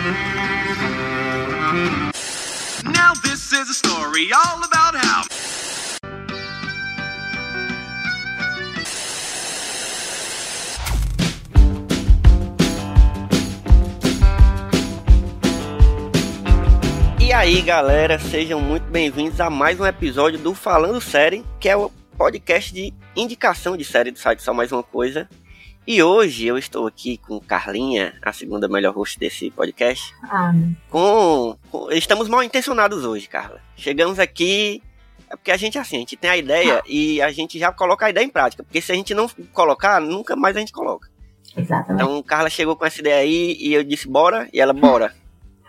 Now this is a story all about how. E aí, galera, sejam muito bem-vindos a mais um episódio do Falando Série, que é o podcast de indicação de série do site Só Mais Uma Coisa. E hoje eu estou aqui com Carlinha, a segunda melhor host desse podcast. Ah, Com, com- estamos mal intencionados hoje, Carla. Chegamos aqui é porque a gente assim, a gente tem a ideia e a gente já coloca a ideia em prática, porque se a gente não colocar, nunca mais a gente coloca. exatamente. Então, Carla chegou com essa ideia aí e eu disse bora, e ela bora.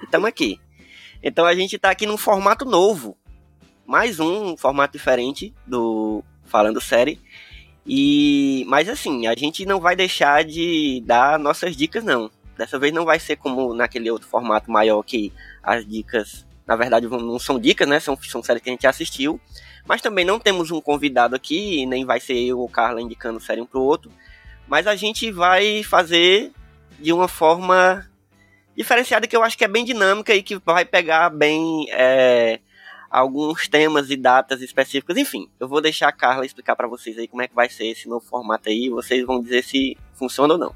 E estamos aqui. Então, a gente tá aqui num formato novo. Mais um formato diferente do Falando Série. E mas assim, a gente não vai deixar de dar nossas dicas não. Dessa vez não vai ser como naquele outro formato maior que as dicas, na verdade, não são dicas, né? São, são séries que a gente assistiu. Mas também não temos um convidado aqui, nem vai ser eu ou Carla indicando série um pro outro. Mas a gente vai fazer de uma forma diferenciada que eu acho que é bem dinâmica e que vai pegar bem é, alguns temas e datas específicas. Enfim, eu vou deixar a Carla explicar para vocês aí como é que vai ser esse novo formato aí. Vocês vão dizer se funciona ou não.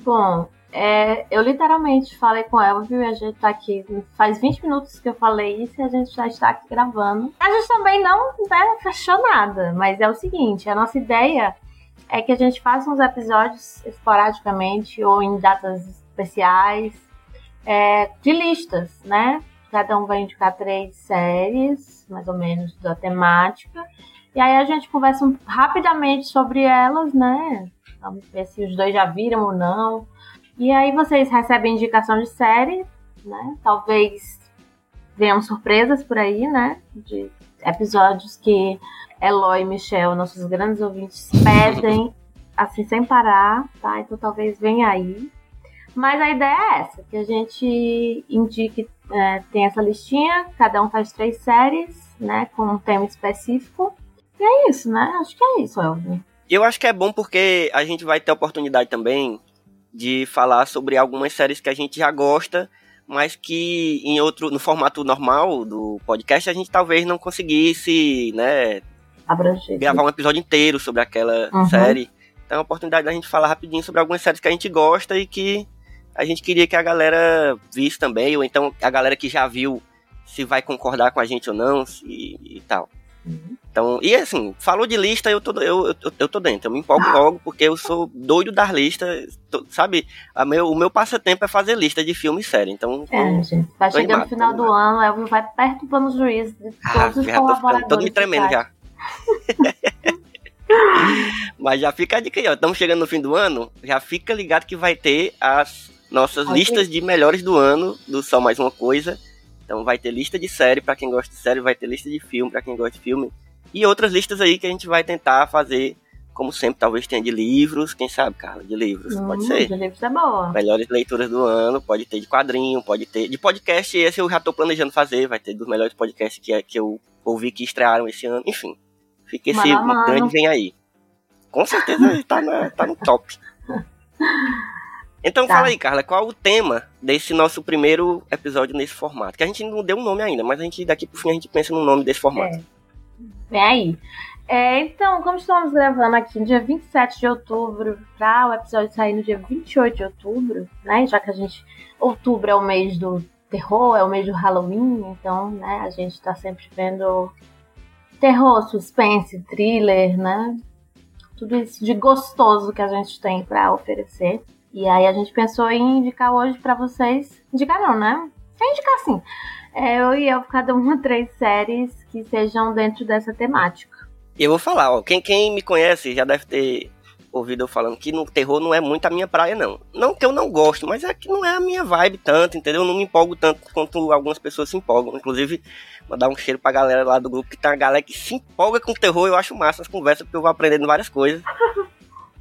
Bom, é, eu literalmente falei com ela, viu? E a gente tá aqui. Faz 20 minutos que eu falei isso e a gente já está aqui gravando. A gente também não né, fechou nada, mas é o seguinte: a nossa ideia é que a gente faça uns episódios esporadicamente ou em datas especiais é, de listas, né? Cada um vai indicar três séries, mais ou menos, da temática. E aí a gente conversa rapidamente sobre elas, né? Vamos ver se os dois já viram ou não. E aí vocês recebem indicação de série, né? Talvez venham surpresas por aí, né? De episódios que Eloy e Michel, nossos grandes ouvintes, pedem assim sem parar, tá? Então talvez venha aí. Mas a ideia é essa, que a gente indique, é, tem essa listinha, cada um faz três séries, né? Com um tema específico. E é isso, né? Acho que é isso, Elvin. Eu acho que é bom porque a gente vai ter a oportunidade também de falar sobre algumas séries que a gente já gosta, mas que em outro no formato normal do podcast a gente talvez não conseguisse, né, Abranger. gravar um episódio inteiro sobre aquela Uhum. série. Então é a oportunidade da gente falar rapidinho sobre algumas séries que a gente gosta e que a gente queria que a galera visse também, ou então a galera que já viu se vai concordar com a gente ou não se- e tal. Uhum. Então, e assim, falou de lista, eu tô, eu, eu, eu tô dentro, eu me empolgo logo, porque eu sou doido das listas, tô- sabe? A meu, o meu passatempo é fazer lista de filme e série, então... É, gente. Vai Tô chegando animado, no final tô do ano, Elvin vai perturbando os juízes de Ah, todos os já tô colaboradores. todo me tremendo do site. já. Mas já fica a dica aí, ó. Estamos chegando no fim do ano, já fica ligado que vai ter as nossas listas de melhores do ano, do Só Mais Uma Coisa. Então vai ter lista de série pra quem gosta de série, vai ter lista de filme pra quem gosta de filme. E outras listas aí que a gente vai tentar fazer, como sempre, talvez tenha de livros, quem sabe, Carla, de livros, pode Hum, ser. De livros é boa. Melhores leituras do ano, pode ter de quadrinho, pode ter. De podcast, esse eu já tô planejando fazer, vai ter dos melhores podcasts que, que eu ouvi que estrearam esse ano, enfim. Fica esse mano. grande vem aí. Com certeza tá, na- tá no top. Então Tá. fala aí, Carla, qual o tema desse nosso primeiro episódio nesse formato? Que a gente não deu um nome ainda, mas a gente daqui pro fim a gente pensa no nome desse formato. É. Vem aí. É, então, como estamos gravando aqui no dia 27 de outubro, para o episódio sair no dia 28 de outubro, né? Já que a gente. Outubro é o mês do terror, é o mês do Halloween, então, né, a gente tá sempre vendo terror, suspense, thriller, né? Tudo isso de gostoso que a gente tem para oferecer. E aí a gente pensou em indicar hoje para vocês. Indicar não, né? É indicar sim. É, eu e eu, cada uma três séries que sejam dentro dessa temática. E eu vou falar, ó, quem, quem me conhece já deve ter ouvido eu falando que no terror não é muito a minha praia, não. Não que eu não gosto, mas é que não é a minha vibe tanto, entendeu? Eu não me empolgo tanto quanto algumas pessoas se empolgam. Inclusive, mandar um cheiro pra galera lá do grupo, que tem uma galera que se empolga com terror, eu acho massa as conversas, porque eu vou aprendendo várias coisas.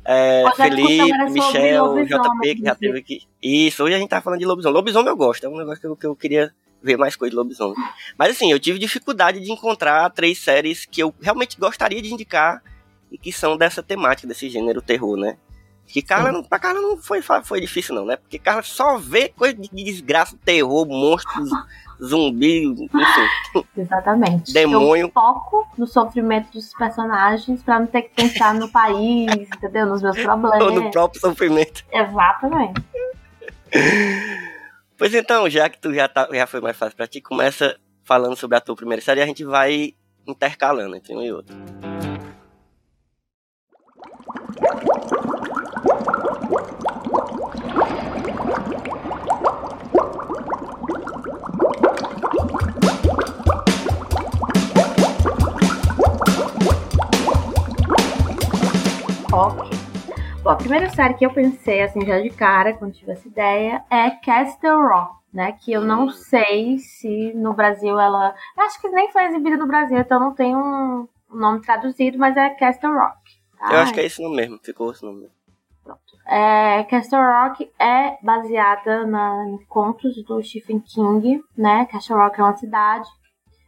É, Felipe, sobre Michel, JP, que já teve aqui. Isso, hoje a gente tá falando de lobisomem. Lobisomem eu gosto, é um negócio que eu, que eu queria ver mais coisa de lobisomem. Mas assim, eu tive dificuldade de encontrar três séries que eu realmente gostaria de indicar e que são dessa temática, desse gênero terror, né? Que Carla, não, pra Carla não foi, foi difícil, não, né? Porque Carla só vê coisa de desgraça, terror, monstros, zumbi, enfim. Exatamente. Demônio. Eu foco no sofrimento dos personagens pra não ter que pensar no país, entendeu? Nos meus problemas. Ou no próprio sofrimento. Exatamente. Pois então, já que tu já, tá, já foi mais fácil pra ti, começa falando sobre a tua primeira série e a gente vai intercalando entre um e outro. Bom, a primeira série que eu pensei, assim, já de cara, quando tive essa ideia, é Castle Rock, né? Que eu não sei se no Brasil ela. Acho que nem foi exibida no Brasil, então não tem um nome traduzido, mas é Castle Rock. Tá? Eu acho que é esse nome mesmo, ficou esse nome mesmo. É, Castle Rock é baseada na, em contos do Stephen King, né? Castle Rock é uma cidade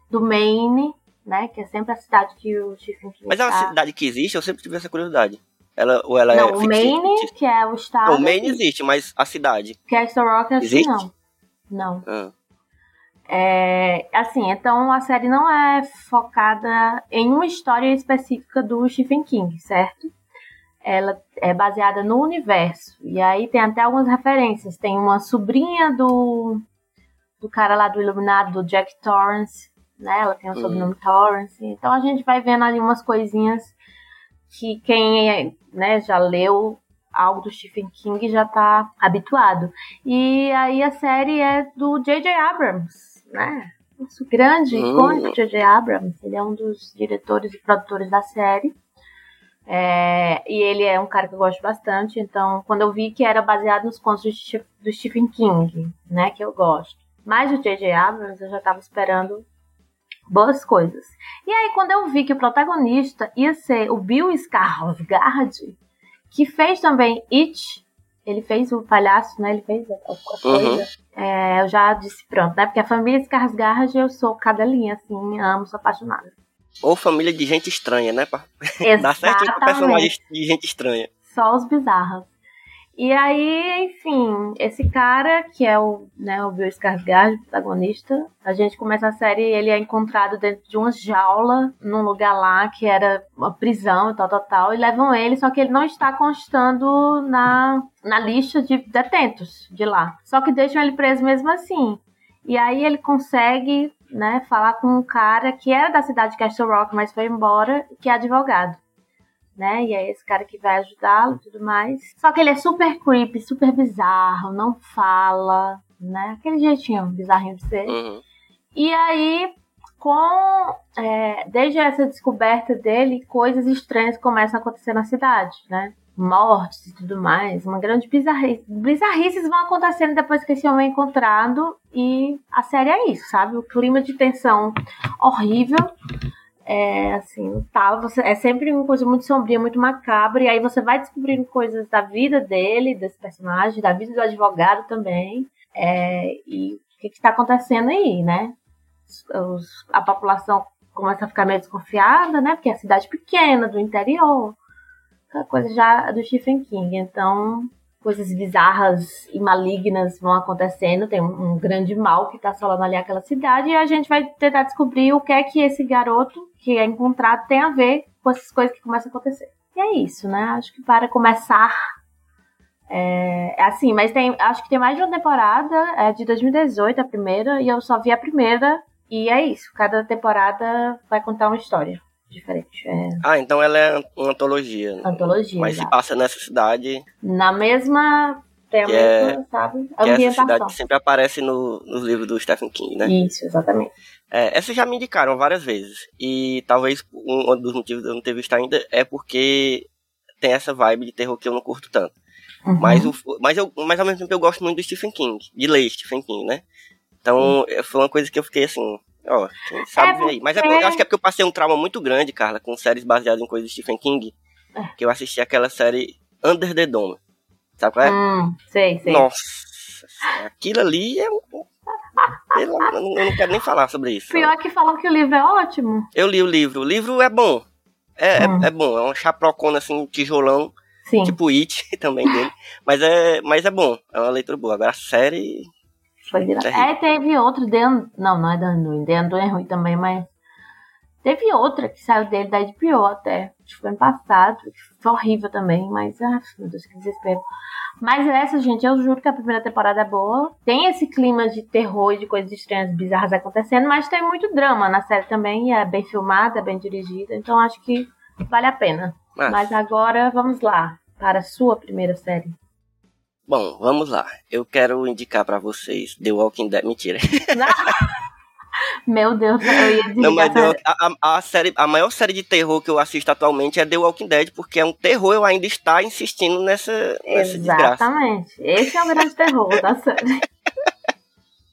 do Maine, né? Que é sempre a cidade que o Stephen King Mas é uma tá- cidade que existe, eu sempre tive essa curiosidade. Ela, ou ela Não, é o? Maine, que é o estado. Não, o Maine existe, mas a cidade. Castle Rock, acho que Existe? não. Não. Ah, É, assim, então a série não é focada em uma história específica do Stephen King, certo? Ela é baseada no universo. E aí tem até algumas referências. Tem uma sobrinha do, do cara lá do Iluminado, do Jack Torrance, né? Ela tem o Hum. sobrenome Torrance. Então a gente vai vendo ali umas coisinhas que quem né, já leu algo do Stephen King já tá habituado. E aí a série é do J.J. Abrams, né? Nosso grande, Hum. icônico J.J. Abrams. Ele é um dos diretores e produtores da série. É, e ele é um cara que eu gosto bastante. Então, quando eu vi que era baseado nos contos do, Ste- do Stephen King, né? Que eu gosto. Mas o J.J. Abrams eu já tava esperando boas coisas. E aí, quando eu vi que o protagonista ia ser o Bill Skarsgård, que fez também It, ele fez o palhaço, né? Ele fez a, coisa. É, eu já disse pronto, né? Porque a família Skarsgård, eu sou cadelinha, assim, amo, sou apaixonada. Ou família de gente estranha, né? Dar certinho com personagem de gente estranha. Só os bizarros. E aí, enfim, esse cara, que é o, né, o Bill Skarsgård, protagonista, a gente começa a série ele é encontrado dentro de uma jaula, num lugar lá que era uma prisão e tal, tal, tal, e levam ele, só que ele não está constando na, na lista de detentos de lá. Só que deixam ele preso mesmo assim. E aí ele consegue, né, falar com um cara que era da cidade de Castle Rock, mas foi embora, que é advogado né? E é esse cara que vai ajudá-lo e tudo mais. Só que ele é super creepy, super bizarro, não fala, né? Aquele jeitinho bizarrinho de ser. Uhum. E aí, com é, desde essa descoberta dele, coisas estranhas começam a acontecer na cidade, né? Mortes e tudo mais, uma grande bizarrice. Bizarrices vão acontecendo depois que esse homem é encontrado e a série é isso, sabe? O clima de tensão horrível é assim, tá, você, é sempre uma coisa muito sombria, muito macabra, e aí você vai descobrindo coisas da vida dele, desse personagem, da vida do advogado também, é, e o que, que tá acontecendo aí, né? Os- a população começa a ficar meio desconfiada, né? Porque é cidade pequena, do interior, coisa já do Stephen King, então coisas bizarras e malignas vão acontecendo, tem um, um grande mal que tá assolando ali aquela cidade, e a gente vai tentar descobrir o que é que esse garoto que é encontrado tem a ver com essas coisas que começam a acontecer. E é isso, né? Acho que para começar. É, é assim, mas tem. Acho que tem mais de uma temporada, é de 2018 a primeira, e eu só vi a primeira, e é isso. Cada temporada vai contar uma história diferente. É Ah, então ela é uma antologia. né? antologia. Mas se exato. passa nessa cidade, Na mesma. Tem a Que é- mesma, sabe? que é essa cidade que sempre aparece no, nos livros do Stephen King, né? Isso, exatamente. É, essa já me indicaram várias vezes. E talvez um dos motivos de eu não ter visto ainda é porque tem essa vibe de terror que eu não curto tanto. Uhum. Mas, o, mas, eu, mas ao mesmo tempo eu gosto muito do Stephen King, de ler Stephen King, né? Então é, foi uma coisa que eu fiquei assim, ó, quem sabe É ver aí. Mas é, eu acho que é porque eu passei um trauma muito grande, Carla, com séries baseadas em coisas de Stephen King. É. Que eu assisti aquela série Under the Dome. Sabe qual é? Hum, sei, sei. Nossa, aquilo ali é um. Eu não- eu não quero nem falar sobre isso. Pior que falam que o livro é ótimo. Eu li o livro. O livro é bom. É, é- Hum. é, bom. É uma chaprocona assim, um tijolão. Sim. Tipo It também dele. Mas é, mas é bom, é uma leitura boa. Agora a série. Foi. Terrível. É, teve outro, Un- não, não é Undoing, The Undoing é ruim também, mas teve outra que saiu dele da HBO até, acho que foi ano passado, que foi horrível também, mas, ah, meu Deus, que desespero. Mas essa, gente, eu juro que a primeira temporada é boa, tem esse clima de terror e de coisas estranhas, bizarras acontecendo, mas tem muito drama na série também, e é bem filmada, é bem dirigida, então acho que vale a pena. Ah, Mas agora, vamos lá, para a sua primeira série. Bom, vamos lá. Eu quero indicar pra vocês The Walking Dead. Mentira. Meu Deus, eu ia Não, mas The a, a- a série, a maior série de terror que eu assisto atualmente é The Walking Dead, porque é um terror eu ainda estar insistindo nessa, nessa desgraça. Exatamente. Esse é o grande terror da série.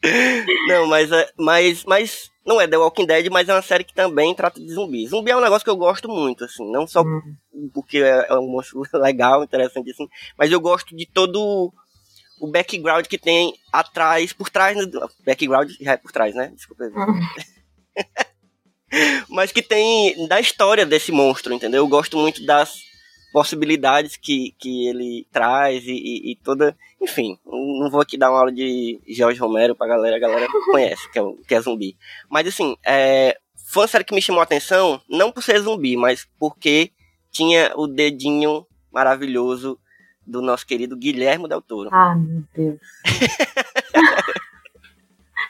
Não, mas, é- mas, mas não é The Walking Dead, mas é uma série que também trata de zumbi. Zumbi é um negócio que eu gosto muito, assim, não só Hum. porque é, é um monstro legal, interessante, assim, mas eu gosto de todo o background que tem atrás, por trás, né, background já é por trás, né? Desculpa. Hum. mas que tem da história desse monstro, entendeu? Eu gosto muito das possibilidades que, que ele traz e, e- e toda. Enfim, não vou aqui dar uma aula de Jorge Romero pra galera, a galera conhece, que é, que é zumbi. Mas assim, é, foi uma série que me chamou a atenção, não por ser zumbi, mas porque tinha o dedinho maravilhoso do nosso querido Guilherme Del Toro. Ah, meu Deus.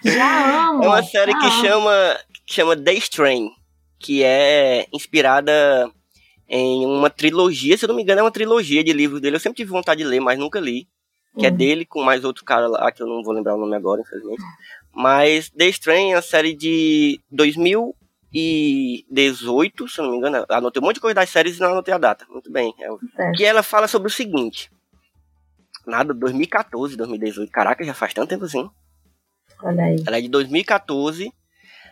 Já amo. É uma série que amo. chama, que chama The Strain, que é inspirada em uma trilogia, se eu não me engano, é uma trilogia de livros dele. Eu sempre tive vontade de ler, mas nunca li. Que é Uhum. dele com mais outro cara lá, que eu não vou lembrar o nome agora, infelizmente. Mas The Strain é uma série de 2018, se eu não me engano. Anotei um monte de coisa das séries e não anotei a data. Muito bem. É que ela fala sobre o seguinte. Nada, 2014, 2018. Caraca, já faz tanto tempo assim. Olha aí. Ela é de 2014.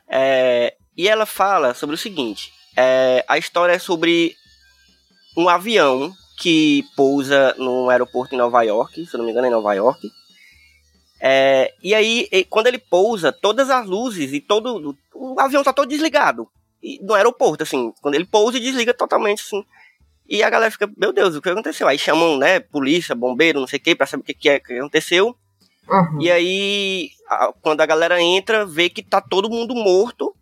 é, e ela fala sobre o seguinte: é, a história é sobre um avião que pousa no aeroporto em Nova York, se não me engano, é em Nova York. É, e aí, quando ele pousa, todas as luzes e todo. O avião tá todo desligado. E, no aeroporto, assim. Quando ele pousa desliga totalmente, assim. E a galera fica, meu Deus, o que aconteceu? Aí chamam, né, polícia, bombeiro, não sei o que, pra saber o que, que é que aconteceu. Uhum. E aí, a- quando a galera entra, vê que tá todo mundo morto.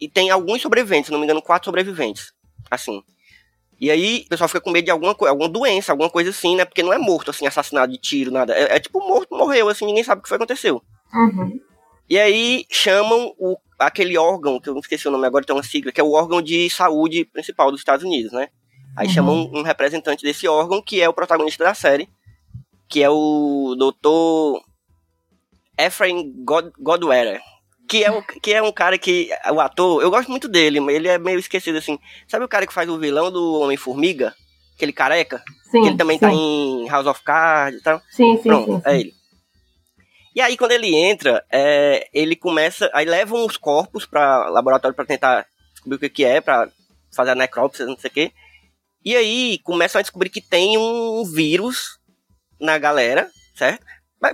E tem alguns sobreviventes, se não me engano, quatro sobreviventes. Assim. E aí, o pessoal fica com medo de alguma, alguma doença, alguma coisa assim, né? Porque não é morto, assim, assassinado de tiro, nada. É, é tipo morto, morreu, assim, ninguém sabe o que foi que aconteceu. Uhum. E aí, chamam o, aquele órgão, que eu não esqueci o nome agora, tem uma sigla, que é o órgão de saúde principal dos Estados Unidos, né? Aí Uhum. chamam um representante desse órgão, que é o protagonista da série, que é o Dr. Ephraim God, Godwere, que é, o, que é um cara que, o ator, eu gosto muito dele, mas ele é meio esquecido assim. Sabe o cara que faz o vilão do Homem-Formiga? Aquele careca? Sim. que ele também sim. tá em House of Cards e tal. Sim, sim, Pronto, sim. sim. é ele. E aí, quando ele entra, é, ele começa. Aí levam os corpos para laboratório para tentar descobrir o que, que é, para fazer a necrópsia, não sei o quê. E aí começam a descobrir que tem um vírus na galera, certo?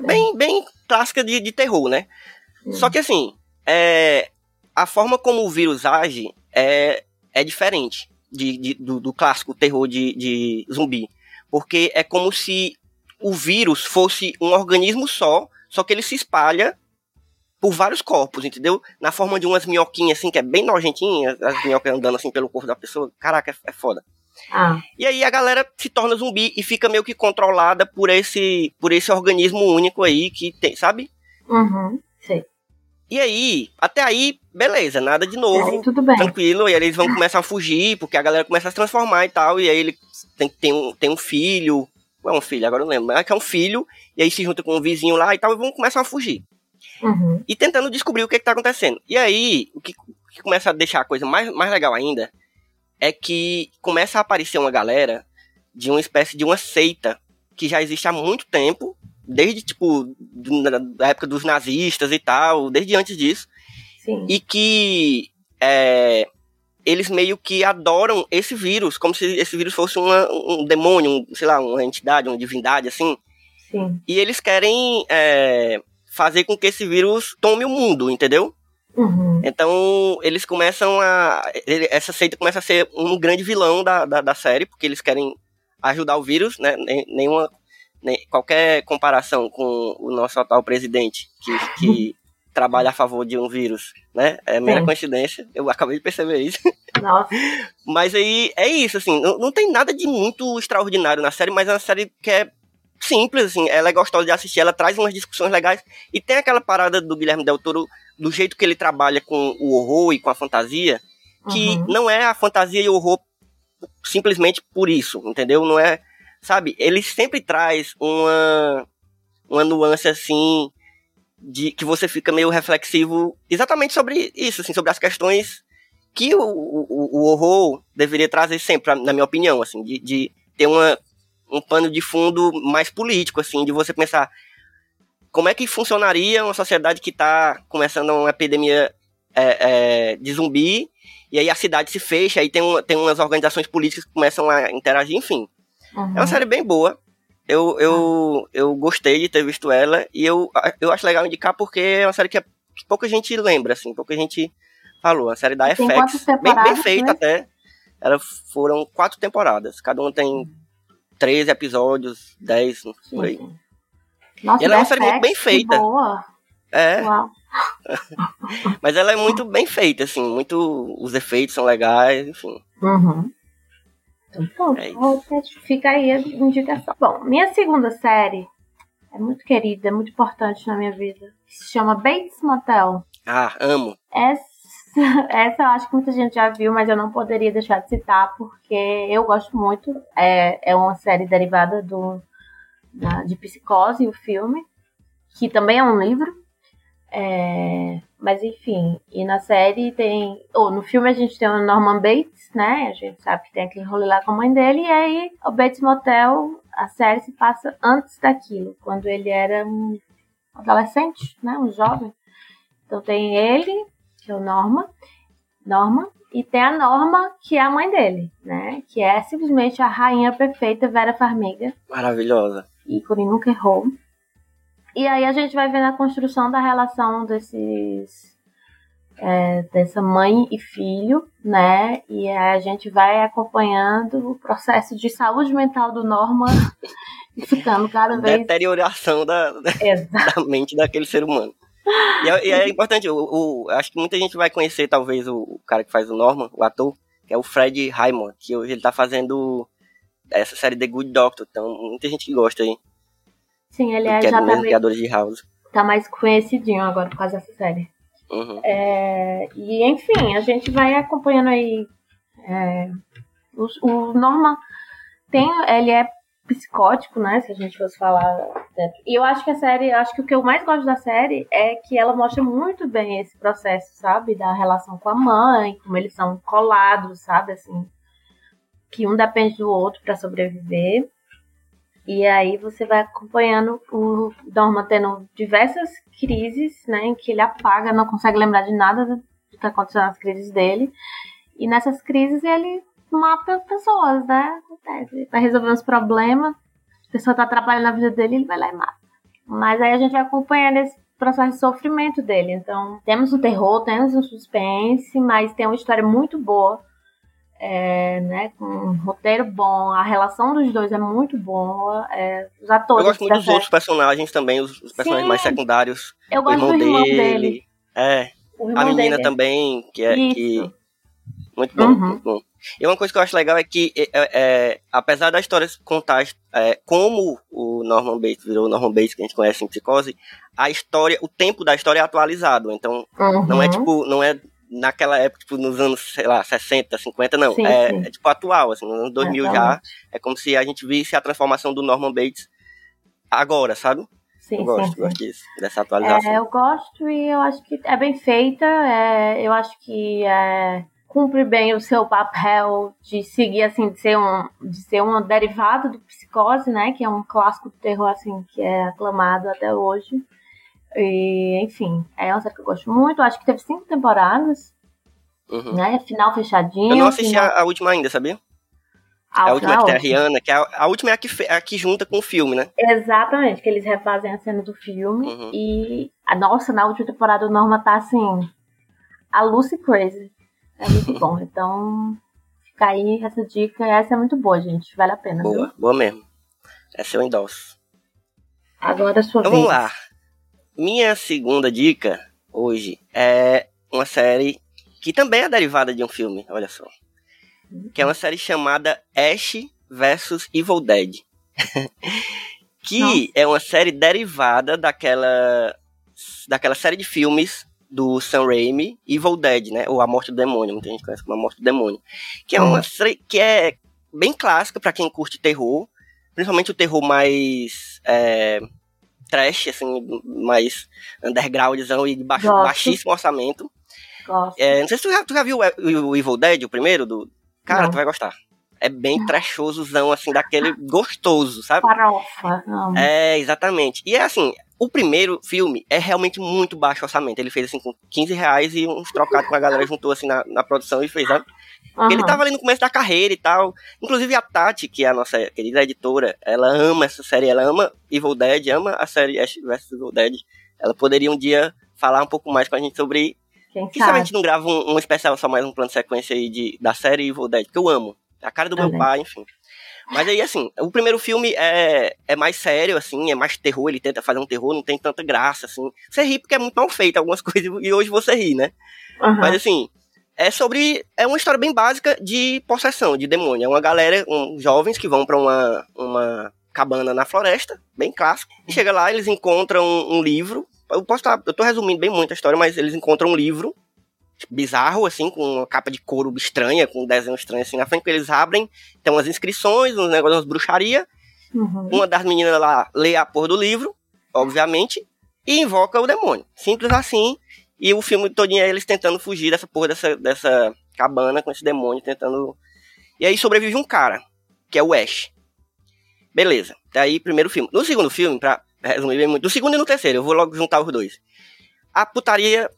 Bem, bem clássica de, de terror, né? Hum. Só que assim, é, a forma como o vírus age é, é diferente de, de- do, do clássico terror de, de zumbi. Porque é como se o vírus fosse um organismo só, só que ele se espalha por vários corpos, entendeu? Na forma de umas minhoquinhas assim, que é bem nojentinha, as minhocas andando assim pelo corpo da pessoa. Caraca, é, é foda. Ah, E aí a galera se torna zumbi e fica meio que controlada por esse, por esse organismo único aí que tem, sabe? uhum. Sei. E aí, até aí, beleza, nada de novo, bem. tranquilo, e aí eles vão começar a fugir, porque a galera começa a se transformar e tal, e aí ele tem, tem, um, tem um filho, não é um filho, agora eu não lembro, mas é que é um filho, e aí se junta com um vizinho lá e tal, e vão começar a fugir. Uhum. E tentando descobrir o que, que tá acontecendo. E aí, o que, que começa a deixar a coisa mais, mais legal ainda, é que começa a aparecer uma galera de uma espécie de uma seita que já existe há muito tempo, desde, tipo, da época dos nazistas e tal, desde antes disso, Sim. e que é, eles meio que adoram esse vírus, como se esse vírus fosse uma- um demônio, um, sei lá, uma entidade, uma divindade, assim. Sim. E eles querem é, fazer com que esse vírus tome o mundo, entendeu? Uhum. Então eles começam a. essa seita começa a ser um grande vilão da, da, da série, porque eles querem ajudar o vírus, né? Nenhuma, qualquer comparação com o nosso atual presidente, que, que trabalha a favor de um vírus, né? É mera Sim. coincidência. Eu acabei de perceber isso. Nossa. mas aí é isso, assim, não, não tem nada de muito extraordinário na série, mas é uma série que é simples, assim, ela é gostosa de assistir, ela traz umas discussões legais e tem aquela parada do Guilherme Del Toro, do jeito que ele trabalha com o horror e com a fantasia, que uhum. não é a fantasia e o horror simplesmente por isso, entendeu? Não é, sabe? Ele sempre traz uma uma nuance assim de que você fica meio reflexivo exatamente sobre isso, assim, sobre as questões que o, o, o horror deveria trazer sempre, na minha opinião, assim, de, de ter uma um pano de fundo mais político, assim, de você pensar como é que funcionaria uma sociedade que está começando uma epidemia é, é, de zumbi, e aí a cidade se fecha, aí tem, um, tem umas organizações políticas que começam a interagir, enfim. Uhum. É uma série bem boa. Eu, eu, eu gostei de ter visto ela, e eu, eu acho legal indicar porque é uma série que, é, que pouca gente lembra, assim, pouca gente falou. A série da FX, bem, bem feita né? até. Elas foram quatro temporadas, cada uma tem 13 episódios, 10, por aí. Nossa, e ela é uma série muito bem feita. Boa. É. Mas ela é muito bem feita, assim, muito. Os efeitos são legais, enfim. Uhum. Então pronto, é fica aí a indicação. Bom, minha segunda série é muito querida, é muito importante na minha vida. Se chama Bates Motel. Ah, amo. Essa essa eu acho que muita gente já viu, mas eu não poderia deixar de citar, porque eu gosto muito. É, é uma série derivada do, da, de Psicose, o filme, que também é um livro. É, mas enfim, e na série tem. Ou no filme a gente tem o Norman Bates, né? A gente sabe que tem aquele rolê lá com a mãe dele, e aí o Bates Motel, a série se passa antes daquilo, quando ele era um adolescente, né? Um jovem. Então tem ele, que é o Norma, Norma, e tem a Norma, que é a mãe dele, né? Que é simplesmente a rainha perfeita Vera Farmiga. Maravilhosa. Ícone nunca errou. E aí a gente vai vendo a construção da relação desses. É, dessa mãe e filho, né? E a gente vai acompanhando o processo de saúde mental do Norma e ficando cada vez. Deterioração da, da mente daquele ser humano. E é, e é importante, o, o, acho que muita gente vai conhecer, talvez, o, o, cara que faz o Norman, o ator, que é o Fred Raymond, que hoje ele tá fazendo essa série The Good Doctor, então muita gente que gosta aí. Sim, ele é, já tá meio, criadores de House. Tá mais conhecidinho agora por causa dessa série. Uhum. É, e enfim, a gente vai acompanhando aí. É, o, o Norman tem, ele é psicótico, né? Se a gente fosse falar. E eu acho que a série, acho que o que eu mais gosto da série é que ela mostra muito bem esse processo, sabe? Da relação com a mãe, como eles são colados, sabe? Assim, que um depende do outro para sobreviver. E aí você vai acompanhando o Norma tendo diversas crises, né? Em que ele apaga, não consegue lembrar de nada do que está acontecendo nas crises dele. E nessas crises ele mata pessoas, né? Acontece. Vai resolver uns problemas, a pessoa tá atrapalhando a vida dele, ele vai lá e mata. Mas aí a gente vai acompanhando esse processo de sofrimento dele. Então, temos um terror, temos um suspense, mas tem uma história muito boa. É, né, com um roteiro bom, a relação dos dois é muito boa. É, os atores. Eu gosto muito dos outros personagens também, os, os personagens Sim. mais secundários. Eu gosto irmão do irmão dele. dele. É. a menina dele. também, que é. Que... Muito bom, uhum. muito bom. E uma coisa que eu acho legal é que, é, é, é apesar da história contar é, como o Norman Bates virou o Norman Bates que a gente conhece em Psicose, a história, o tempo da história é atualizado. Então, uhum. não é tipo, não é naquela época, tipo, nos anos, sei lá, 60, 50, não. Sim, é, sim. é, tipo atual, assim, nos anos 2000 já. É como se a gente visse a transformação do Norman Bates agora, sabe? Sim, eu gosto, sim, gosto disso, dessa atualização. É, eu gosto e eu acho que é bem feita. É, eu acho que é, cumpre bem o seu papel de seguir assim de ser um de ser um derivado do psicose né que é um clássico do terror assim que é aclamado até hoje e enfim é uma série que eu gosto muito acho que teve cinco temporadas uhum. né final fechadinho eu não assisti final... a, a, última ainda sabia a, a última que tem a Rihanna, que é a, a última é a que, a que junta com o filme, né? Exatamente, que eles refazem a cena do filme. Uhum. E, a nossa, na última temporada o Norma tá assim. A Lucy Crazy. É muito bom. Então, Fica aí essa dica. Essa é muito boa, gente. Vale a pena. Boa, viu? boa mesmo. Essa eu endosso. Agora a sua Então vez. vamos lá. Minha segunda dica hoje é uma série que também é derivada de um filme, olha só. Que é uma série chamada Ash vs Evil Dead. que Nossa. é uma série derivada daquela daquela série de filmes do Sam Raimi, Evil Dead, né? Ou A Morte do Demônio, muita gente conhece como A Morte do Demônio. Que é uma Uhum. série que é bem clássica pra quem curte terror, principalmente o terror mais é, trash, assim, mais undergroundzão e de baixo, baixíssimo orçamento. Gosto. É, não sei se tu já, tu já viu o, o Evil Dead, o primeiro, do... Cara, Não. tu vai gostar. É bem trashosozão, assim, daquele gostoso, sabe? Farofa. Amo. É, exatamente. E é assim, o primeiro filme é realmente muito baixo orçamento. Ele fez assim com 15 reais e uns trocados com a galera juntou assim na, na produção e fez, sabe? Porque Ele Aham. tava ali no começo da carreira e tal. Inclusive a Tati, que é a nossa querida editora, ela ama essa série, ela ama Evil Dead, ama a série Ash vs Evil Dead. Ela poderia um dia falar um pouco mais com a gente sobre. Quem Quem sabe a sabe? gente não grava um, um especial só mais um plano de sequência aí de, da série Evil Dead, porque eu amo. A cara do meu Também. pai, enfim. Mas aí, assim, o primeiro filme é, é mais sério, assim, é mais terror, ele tenta fazer um terror, não tem tanta graça, assim. Você ri porque é muito mal feito algumas coisas, e hoje você ri, né? Aham. Mas assim, é sobre. É uma história bem básica de possessão, de demônio. É uma galera, um, jovens que vão pra uma, uma cabana na floresta, bem clássico. E chega lá, eles encontram um, um livro. Eu posso estar. Eu tô resumindo bem muito a história, mas eles encontram um livro bizarro, assim, com uma capa de couro estranha, com um desenho estranho assim na frente, que eles abrem, tem umas inscrições, uns negócios, umas bruxaria. Uhum. Uma das meninas lá lê a porra do livro, obviamente, e invoca o demônio. Simples assim. E o filme todinho é eles tentando fugir dessa porra dessa, dessa cabana com esse demônio, tentando. E aí sobrevive um cara, que é o Ash. Beleza. Daí, primeiro filme. No segundo filme, pra resumir bem muito, no segundo e no terceiro, eu vou logo juntar os dois. A putaria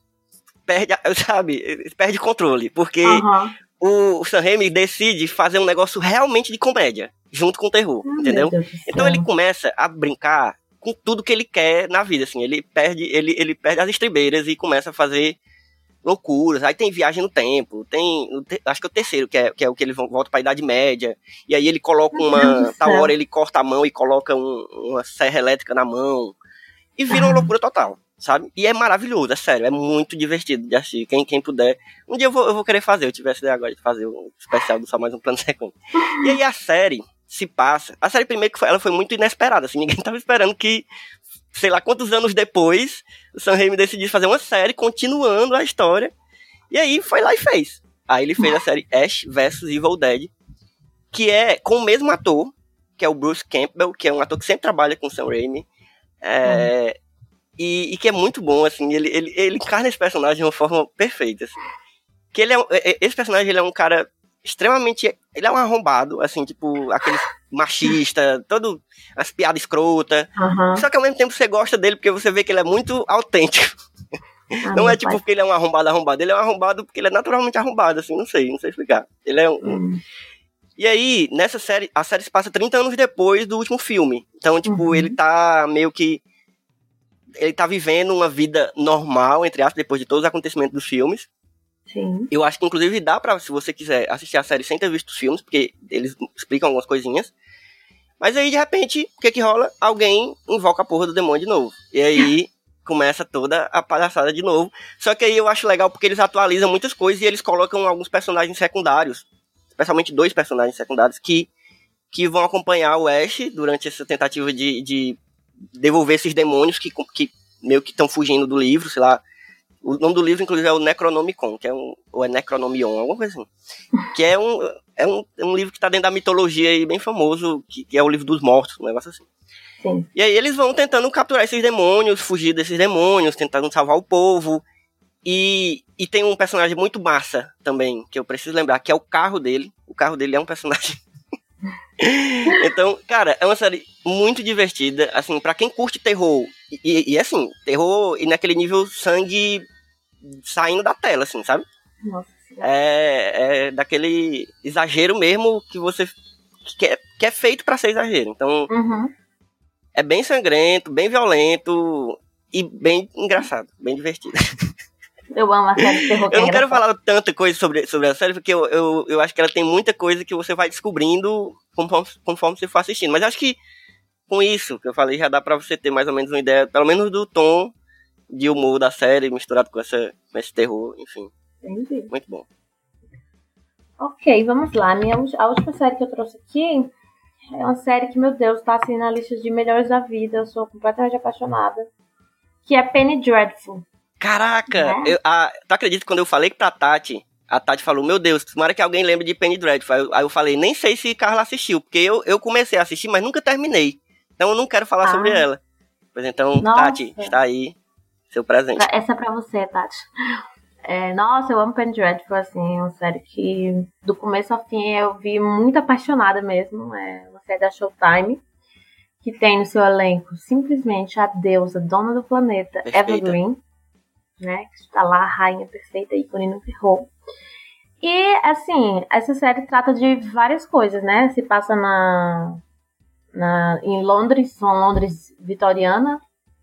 perde, sabe, perde controle, porque Aham. o, o Sam Raimi decide fazer um negócio realmente de comédia, junto com o terror, Ai, entendeu? Então ele começa a brincar com tudo que ele quer na vida, assim. Ele perde, ele, ele perde as estribeiras e começa a fazer loucuras. Aí tem viagem no tempo, tem, acho que é o terceiro, que é, que é o que ele volta pra Idade Média. E aí ele coloca uma, tal hora ele corta a mão e coloca um- uma serra elétrica na mão. E vira uma loucura total, sabe? E é maravilhoso, é sério, é muito divertido de assistir. Quem, quem puder. Um dia eu vou, eu vou querer fazer, eu tivesse ideia agora de fazer um especial do Só Mais Um Plano Sequência. E aí a série se passa. A série primeiro que foi, ela foi muito inesperada, assim, ninguém tava esperando que, sei lá quantos anos depois, o Sam Raimi decidiu fazer uma série continuando a história. E aí foi lá e fez. Aí ele fez a série Ash vs Evil Dead, que é com o mesmo ator, que é o Bruce Campbell, que é um ator que sempre trabalha com o Sam Raimi. É, e, e que é muito bom, assim, ele, ele, ele encarna esse personagem de uma forma perfeita, assim. Que ele é- esse personagem, ele é um cara extremamente, ele é um arrombado, assim, tipo, aquele machista, todo, as piadas escrotas, Aham. só que ao mesmo tempo você gosta dele porque você vê que ele é muito autêntico. Ah, Não é tipo pai. porque ele é um arrombado arrombado, ele é um arrombado porque ele é naturalmente arrombado, assim, não sei, não sei explicar. Ele é um, Hum. e aí, nessa série, a série se passa 30 anos depois do último filme. Então, tipo, Uhum. ele tá meio que. Ele tá vivendo uma vida normal, entre aspas, depois de todos os acontecimentos dos filmes. Sim. Eu acho que, inclusive, dá pra, se você quiser assistir a série sem ter visto os filmes, porque eles explicam algumas coisinhas. Mas aí, de repente, o que que rola? Alguém invoca a porra do demônio de novo. E aí começa toda a palhaçada de novo. Só que aí eu acho legal porque eles atualizam muitas coisas e eles colocam alguns personagens secundários. Especialmente dois personagens secundários que, que vão acompanhar o Ash durante essa tentativa de, de devolver esses demônios que, que meio que estão fugindo do livro, sei lá. O nome do livro, inclusive, é o Necronomicon, que é um. Ou é Necronomion, alguma coisa assim. Que é um, é um, é um livro que tá dentro da mitologia aí, bem famoso, que, que é o livro dos mortos, um negócio assim. Sim. E aí eles vão tentando capturar esses demônios, fugir desses demônios, tentando salvar o povo. E, e tem um personagem muito massa também, que eu preciso lembrar, que é o carro dele. O carro dele é um personagem. então, cara, é uma série muito divertida. Assim, para quem curte terror, e, e assim, terror e naquele nível sangue saindo da tela, assim, sabe? Nossa senhora. É, é daquele exagero mesmo que você. que é, que é feito para ser exagero. Então, Uhum. é bem sangrento, bem violento e bem engraçado, bem divertido. Eu amo a série de terror. eu não quero falar tanta coisa sobre, sobre a série, porque eu, eu, eu acho que ela tem muita coisa que você vai descobrindo conforme, conforme você for assistindo. Mas acho que com isso que eu falei já dá pra você ter mais ou menos uma ideia, pelo menos do tom de humor da série, misturado com, essa, com esse terror, enfim. Entendi. Muito bom. Ok, vamos lá. Minha, a última série que eu trouxe aqui é uma série que, meu Deus, tá assim na lista de melhores da vida. Eu sou completamente apaixonada. Que é Penny Dreadful. Caraca! É? Eu, a, tu acredita que quando eu falei pra Tati, a Tati falou, meu Deus, tomara que alguém lembre de Penny Dreadful. Aí eu, aí eu falei, nem sei se Carla assistiu, porque eu, eu comecei a assistir, mas nunca terminei. Então eu não quero falar Ah. sobre ela. Pois então, Nossa. Tati, está aí seu presente. Essa é pra você, Tati. É, nossa, eu amo Penny Dreadful, assim, é uma série que do começo ao fim eu vi muito apaixonada mesmo. É uma série da Showtime, que tem no seu elenco simplesmente a deusa, dona do planeta, Perfeita. Evergreen, né? Que está lá, a rainha perfeita, ícone no terror. E, assim, essa série trata de várias coisas, né? Se passa na, na em Londres, uma Londres vitoriana,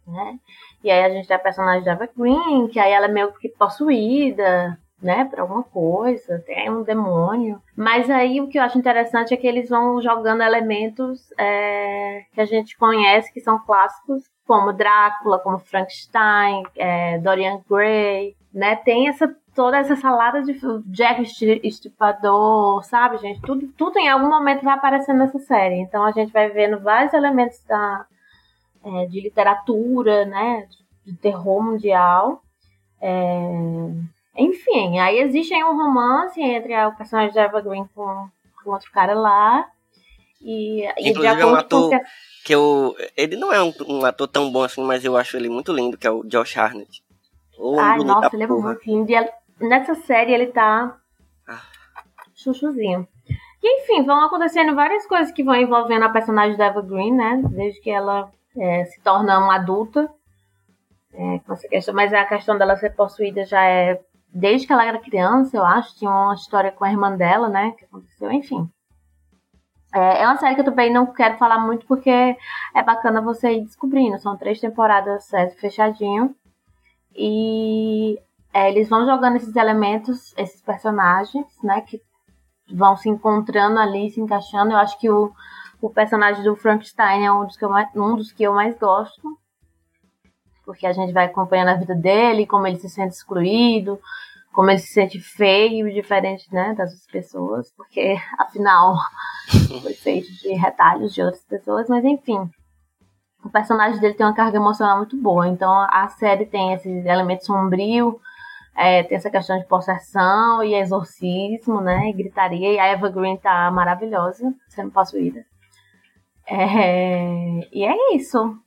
né? E aí a gente tem a personagem da Eva Green, que aí ela é meio que possuída, né, por alguma coisa, tem um demônio. Mas aí o que eu acho interessante é que eles vão jogando elementos é, que a gente conhece, que são clássicos, como Drácula, como Frankenstein, é, Dorian Gray, né? Tem essa toda essa salada de Jack Estri- Estripador, sabe, gente? Tudo, tudo em algum momento vai aparecendo nessa série. Então a gente vai vendo vários elementos da, é, de literatura, né, de terror mundial. É, enfim, aí existe aí um romance entre a- o personagem de Eva Green com, com outro cara lá. E, e Inclusive, é um ator- que- Que eu, ele não é um, um ator tão bom assim, mas eu acho ele muito lindo, que é o Josh Hartnett. Ô, Ai, nossa, ele é muito lindo. E ela- nessa série ele tá Ah. chuchuzinho. E, enfim, vão acontecendo várias coisas que vão envolvendo a personagem da Eva Green, né? Desde que ela é, se torna uma adulta. É, com essa questão, mas a questão dela ser possuída já é desde que ela era criança, eu acho. Tinha uma história com a irmã dela, né? Que aconteceu, enfim. É, é uma série que eu também não quero falar muito porque é bacana você ir descobrindo. São três temporadas é, fechadinho. E é, eles vão jogando esses elementos, esses personagens, né? Que vão se encontrando ali, se encaixando. Eu acho que o, o personagem do Frankenstein é um dos, que eu mais, um dos que eu mais gosto. Porque a gente vai acompanhando a vida dele, como ele se sente excluído, como ele se sente feio, diferente né, das outras pessoas, porque afinal foi feito de retalhos de outras pessoas, mas enfim. O personagem dele tem uma carga emocional muito boa, então a série tem esse elemento sombrio, é, tem essa questão de possessão e exorcismo, né? E gritaria. E a Eva Green tá maravilhosa, sendo possuída. É, e é isso.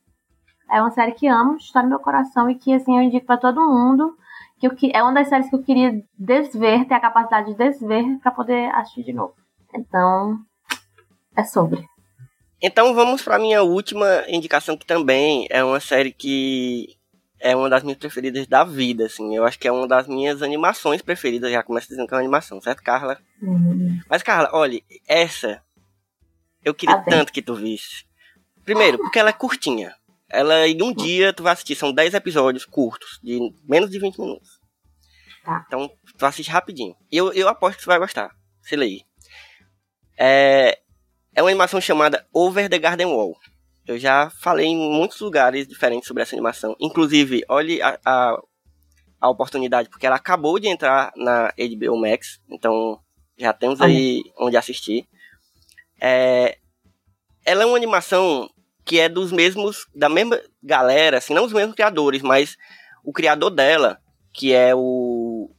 É uma série que amo, está no meu coração e que assim eu indico para todo mundo. Que, eu, que é uma das séries que eu queria desver, ter a capacidade de desver para poder assistir de novo. Então, é sobre. Então vamos pra minha última indicação, que também é uma série que é uma das minhas preferidas da vida, assim. Eu acho que é uma das minhas animações preferidas. Já começa dizendo que é uma animação, certo, Carla? Hum, Mas, Carla, olha, essa eu queria Tá tanto que tu visse. Primeiro, porque ela é curtinha. Ela, em um dia, tu vai assistir. São 10 episódios curtos, de menos de 20 minutos. Tá. Então, tu assiste rapidinho. E eu, eu aposto que você vai gostar. Se lê aí. É, é uma animação chamada Over the Garden Wall. Eu já falei em muitos lugares diferentes sobre essa animação. Inclusive, olhe a, a, a oportunidade, porque ela acabou de entrar na HBO Max. Então, já temos aí onde assistir. É, ela é uma animação que é dos mesmos, da mesma galera, assim, não os mesmos criadores, mas o criador dela, que é o,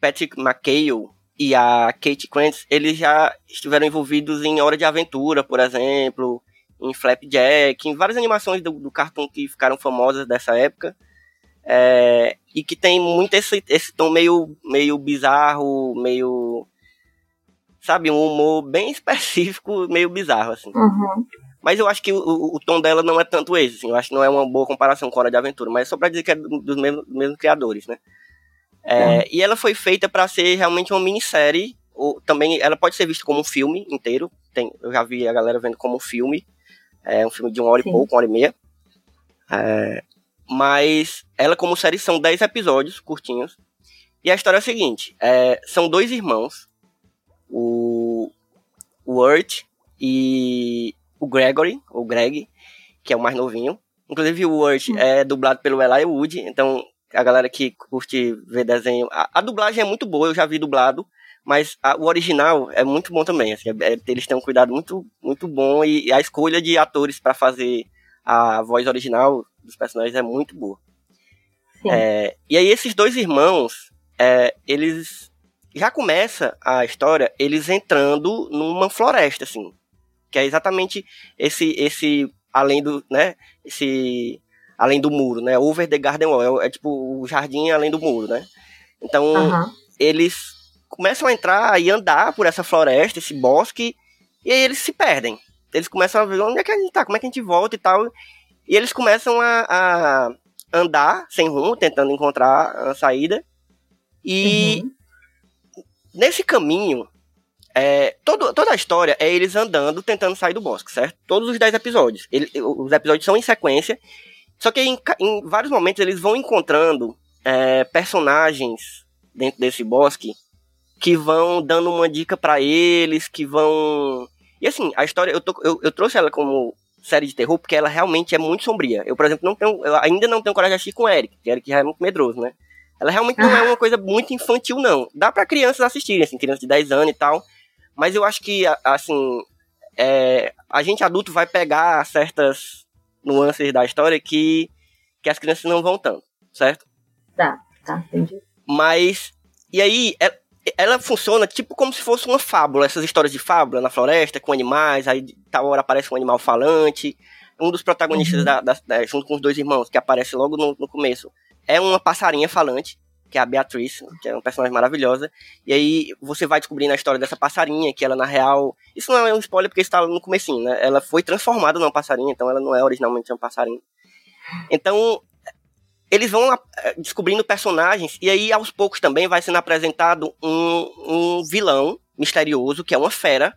Patrick McHale e a Kate Krantz, eles já estiveram envolvidos em Hora de Aventura, por exemplo, em Flapjack, em várias animações do, do cartoon que ficaram famosas dessa época. É, e que tem muito esse, esse tom meio, meio bizarro, meio. Sabe, um humor bem específico, meio bizarro, assim. Uhum. Mas eu acho que o, o, o tom dela não é tanto esse, assim. Eu acho que não é uma boa comparação com Hora de Aventura, mas só pra dizer que é do- dos mesmos, mesmos criadores, né? É, E ela foi feita pra ser realmente uma minissérie. Ou, também ela pode ser vista como um filme inteiro. Tem, eu já vi a galera vendo como um filme. É um filme de uma hora Sim. e pouco, uma hora e meia. É, mas ela como série são 10 episódios curtinhos. E a história é a seguinte: é, são dois irmãos, o, o Urt e o Gregory, ou Greg, que é o mais novinho. Inclusive o Urt Hum. é dublado pelo Eli Wood, então a galera que curte ver desenho. A, a dublagem é muito boa, eu já vi dublado, mas a- o original é muito bom também. assim, é- é- eles têm um cuidado muito, muito bom e a escolha de atores para fazer a voz original dos personagens é muito boa. É, e aí esses dois irmãos, é, eles já começa a história eles entrando numa floresta, assim, que é exatamente esse esse além do, né, esse além do muro, né, over the garden wall, é, é tipo o jardim além do muro, né? Então Aham. eles começam a entrar e andar por essa floresta, esse bosque, e aí eles se perdem. Eles começam a ver onde é que a gente tá, como é que a gente volta e tal. E eles começam a, a andar sem rumo, tentando encontrar a saída. E Uhum. Nesse caminho, é, todo, toda a história é eles andando, tentando sair do bosque, certo? Todos os 10 episódios. Ele- os episódios são em sequência. Só que em, em vários momentos eles vão encontrando é, personagens dentro desse bosque que vão dando uma dica pra eles, que vão. E assim, a história, eu, tô- eu, eu trouxe ela como série de terror porque ela realmente é muito sombria. Eu, por exemplo, não tenho, eu ainda não tenho coragem de assistir com o Eric, que Eric já é muito medroso, né? Ela realmente não é uma coisa muito infantil, não. Dá pra crianças assistirem, assim, crianças de 10 anos e tal. Mas eu acho que, assim, é, a gente adulto vai pegar certas nuances da história que, que as crianças não vão tanto, certo? Tá, entendi. Mas, e aí, ela, ela funciona tipo como se fosse uma fábula, essas histórias de fábula na floresta, com animais, aí tal hora aparece um animal falante. Um dos protagonistas, Uhum. da, da- da- junto com os dois irmãos, que aparece logo no, no começo, é uma passarinha falante, que é a Beatriz, que é uma personagem maravilhosa. E aí você vai descobrindo a história dessa passarinha, que ela na real. Isso não é um spoiler porque está no comecinho, né? Ela foi transformada numa passarinha, então ela não é originalmente uma passarinha. Então, eles vão eh, descobrindo personagens, e aí aos poucos também vai sendo apresentado um, um vilão misterioso, que é uma fera,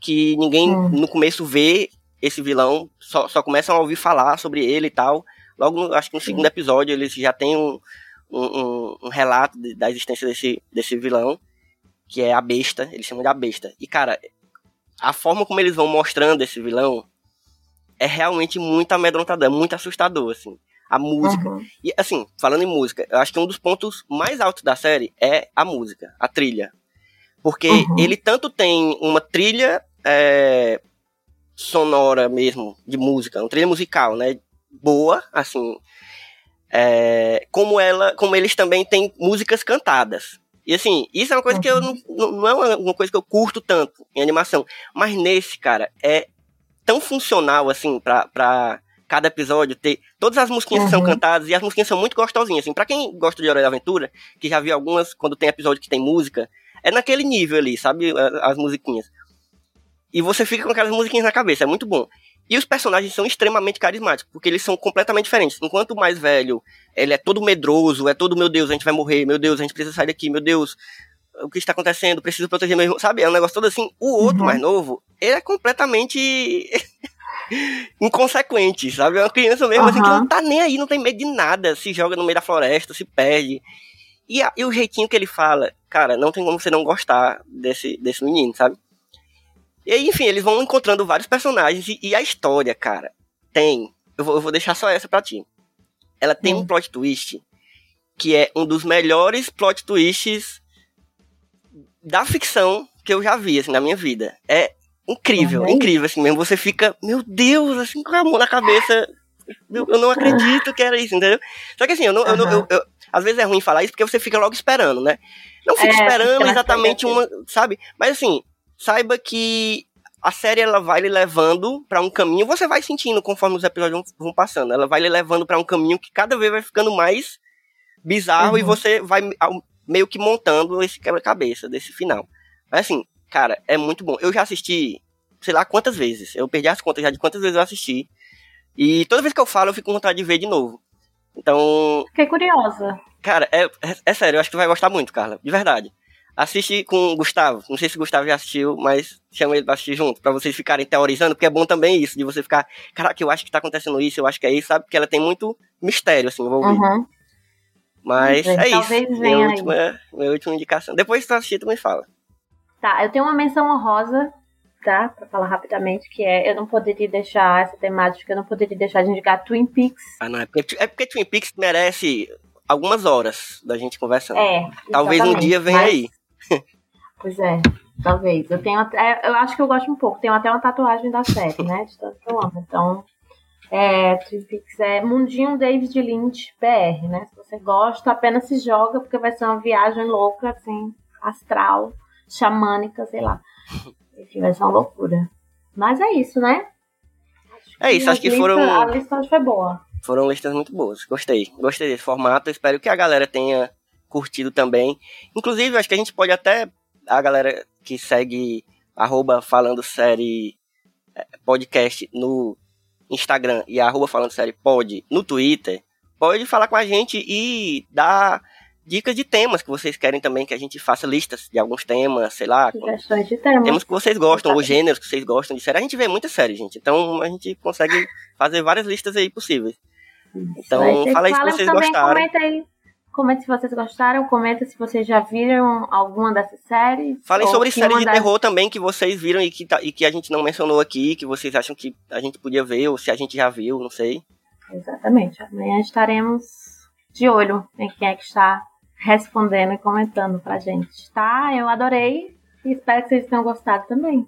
que ninguém Hum. no começo vê esse vilão, só, só começam a ouvir falar sobre ele e tal. Logo, no- acho que no segundo episódio, eles já têm um, um, um- um relato de- da existência desse, desse vilão, que é a besta, eles chamam de a besta. E, cara, a forma como eles vão mostrando esse vilão é realmente muito amedrontador, é muito assustador, assim. A música. Uhum. E assim, falando em música, eu acho que um dos pontos mais altos da série é a música, a trilha. Porque Uhum. ele tanto tem uma trilha é, sonora mesmo, de música, uma trilha musical, né? Boa, assim. é, como ela, como eles também têm músicas cantadas. E assim, isso é uma coisa que eu não, não não é uma, coisa que eu curto tanto em animação. Mas nesse, cara, é tão funcional assim pra, pra cada episódio ter. Todas as musiquinhas que são Uhum. cantadas e as musiquinhas são muito gostosinhas. Assim, pra quem gosta de Hora da Aventura, que já viu algumas, quando tem episódio que tem música, é naquele nível ali, sabe? As musiquinhas. E você fica com aquelas musiquinhas na cabeça, é muito bom. E os personagens são extremamente carismáticos, porque eles são completamente diferentes. Enquanto o mais velho, ele é todo medroso, é todo, meu Deus, a gente vai morrer, meu Deus, a gente precisa sair daqui, meu Deus, o que está acontecendo, preciso proteger meu irmão, sabe? É um negócio todo assim. O outro, Uhum. mais novo, ele é completamente inconsequente, sabe? É uma criança mesmo, assim, que não tá nem aí, não tem medo de nada, se joga no meio da floresta, se perde. E, a- e o jeitinho que ele fala, cara, não tem como você não gostar desse, desse menino, sabe? E aí, enfim, eles vão encontrando vários personagens e, e a história, cara, tem. Eu vou, eu vou deixar só essa pra ti. Ela tem Hum. um plot twist que é um dos melhores plot twists da ficção que eu já vi, assim, na minha vida. É incrível, Também? incrível, assim mesmo. Você fica, meu Deus, assim, com a mão na cabeça. Eu, eu não acredito que era isso, entendeu? Só que assim, eu não, eu não- eu- eu- às vezes é ruim falar isso porque você fica logo esperando, né? Não fica É, esperando exatamente uma, sabe? Mas assim, saiba que a série ela vai lhe levando pra um caminho, você vai sentindo conforme os episódios vão, passando. Ela vai lhe levando pra um caminho que cada vez vai ficando mais bizarro e Uhum. você vai meio que montando esse quebra-cabeça desse final. Mas assim, cara, é muito bom. Eu já assisti, sei lá quantas vezes. Eu perdi as contas já de quantas vezes eu assisti. E toda vez que eu falo, eu fico com vontade de ver de novo. Então, Fiquei curiosa. Cara, é, é, é sério, eu acho que tu vai gostar muito, Carla. De verdade. Assiste com o Gustavo. Não sei se o Gustavo já assistiu, mas chama ele pra assistir junto, pra vocês ficarem teorizando, porque é bom também isso, de você ficar, caraca, eu acho que tá acontecendo isso, eu acho que é isso, sabe? Porque ela tem muito mistério, assim, envolvido. Uhum. Mas é isso. talvez Minha venha aí. última, minha última indicação. Depois que tu assistir, tu me fala. Tá, eu tenho uma menção honrosa, tá? Pra falar rapidamente, que é eu não poderia deixar essa temática, eu não poderia deixar de indicar Twin Peaks. Ah, não, é porque, é porque Twin Peaks merece algumas horas da gente conversando. É. Talvez um dia venha mas- aí. Pois é, talvez. Eu tenho até, eu acho que eu gosto um pouco. Tenho até uma tatuagem da série, né? De tanto que eu amo. Então, é, Twin Peaks é Mundinho David Lynch BR, né? Se você gosta, apenas se joga, porque vai ser uma viagem louca, assim, astral, xamânica, sei lá. Enfim, vai ser uma loucura. Mas é isso, né? É isso, acho que lista- foram- A lista hoje foi boa. Foram listas muito boas. Gostei. Gostei desse formato. Espero que a galera tenha curtido também. Inclusive, acho que a gente pode até. A galera que segue arroba falando série eh, podcast no Instagram e arroba falando série pod no Twitter, pode falar com a gente e dar dicas de temas que vocês querem também que a gente faça listas de alguns temas, sei lá, Sugestões de temas. temas que vocês gostam, ou gêneros que vocês gostam de série. A gente vê muita série, gente. Então a gente consegue fazer várias listas aí possíveis. Então, fala aí se vocês gostaram. Comenta aí. Comenta se vocês gostaram, comenta se vocês já viram alguma dessas séries. Falem sobre séries de das- terror também que vocês viram e que, tá- e que a gente não mencionou aqui, que vocês acham que a gente podia ver, ou se a gente já viu, não sei. Exatamente. Amanhã estaremos de olho em quem é que está respondendo e comentando pra gente, tá? Eu adorei e espero que vocês tenham gostado também.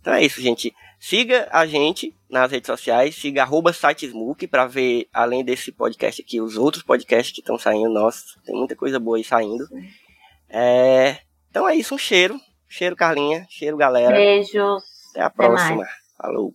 Então é isso, gente. Siga a gente nas redes sociais, siga arroba sitesmook pra ver, além desse podcast aqui, os outros podcasts que estão saindo. Nossa, tem muita coisa boa aí saindo. É, Então é isso, um cheiro. Cheiro, Carlinha. Cheiro, galera. Beijos. Até a Até próxima. mais. Falou.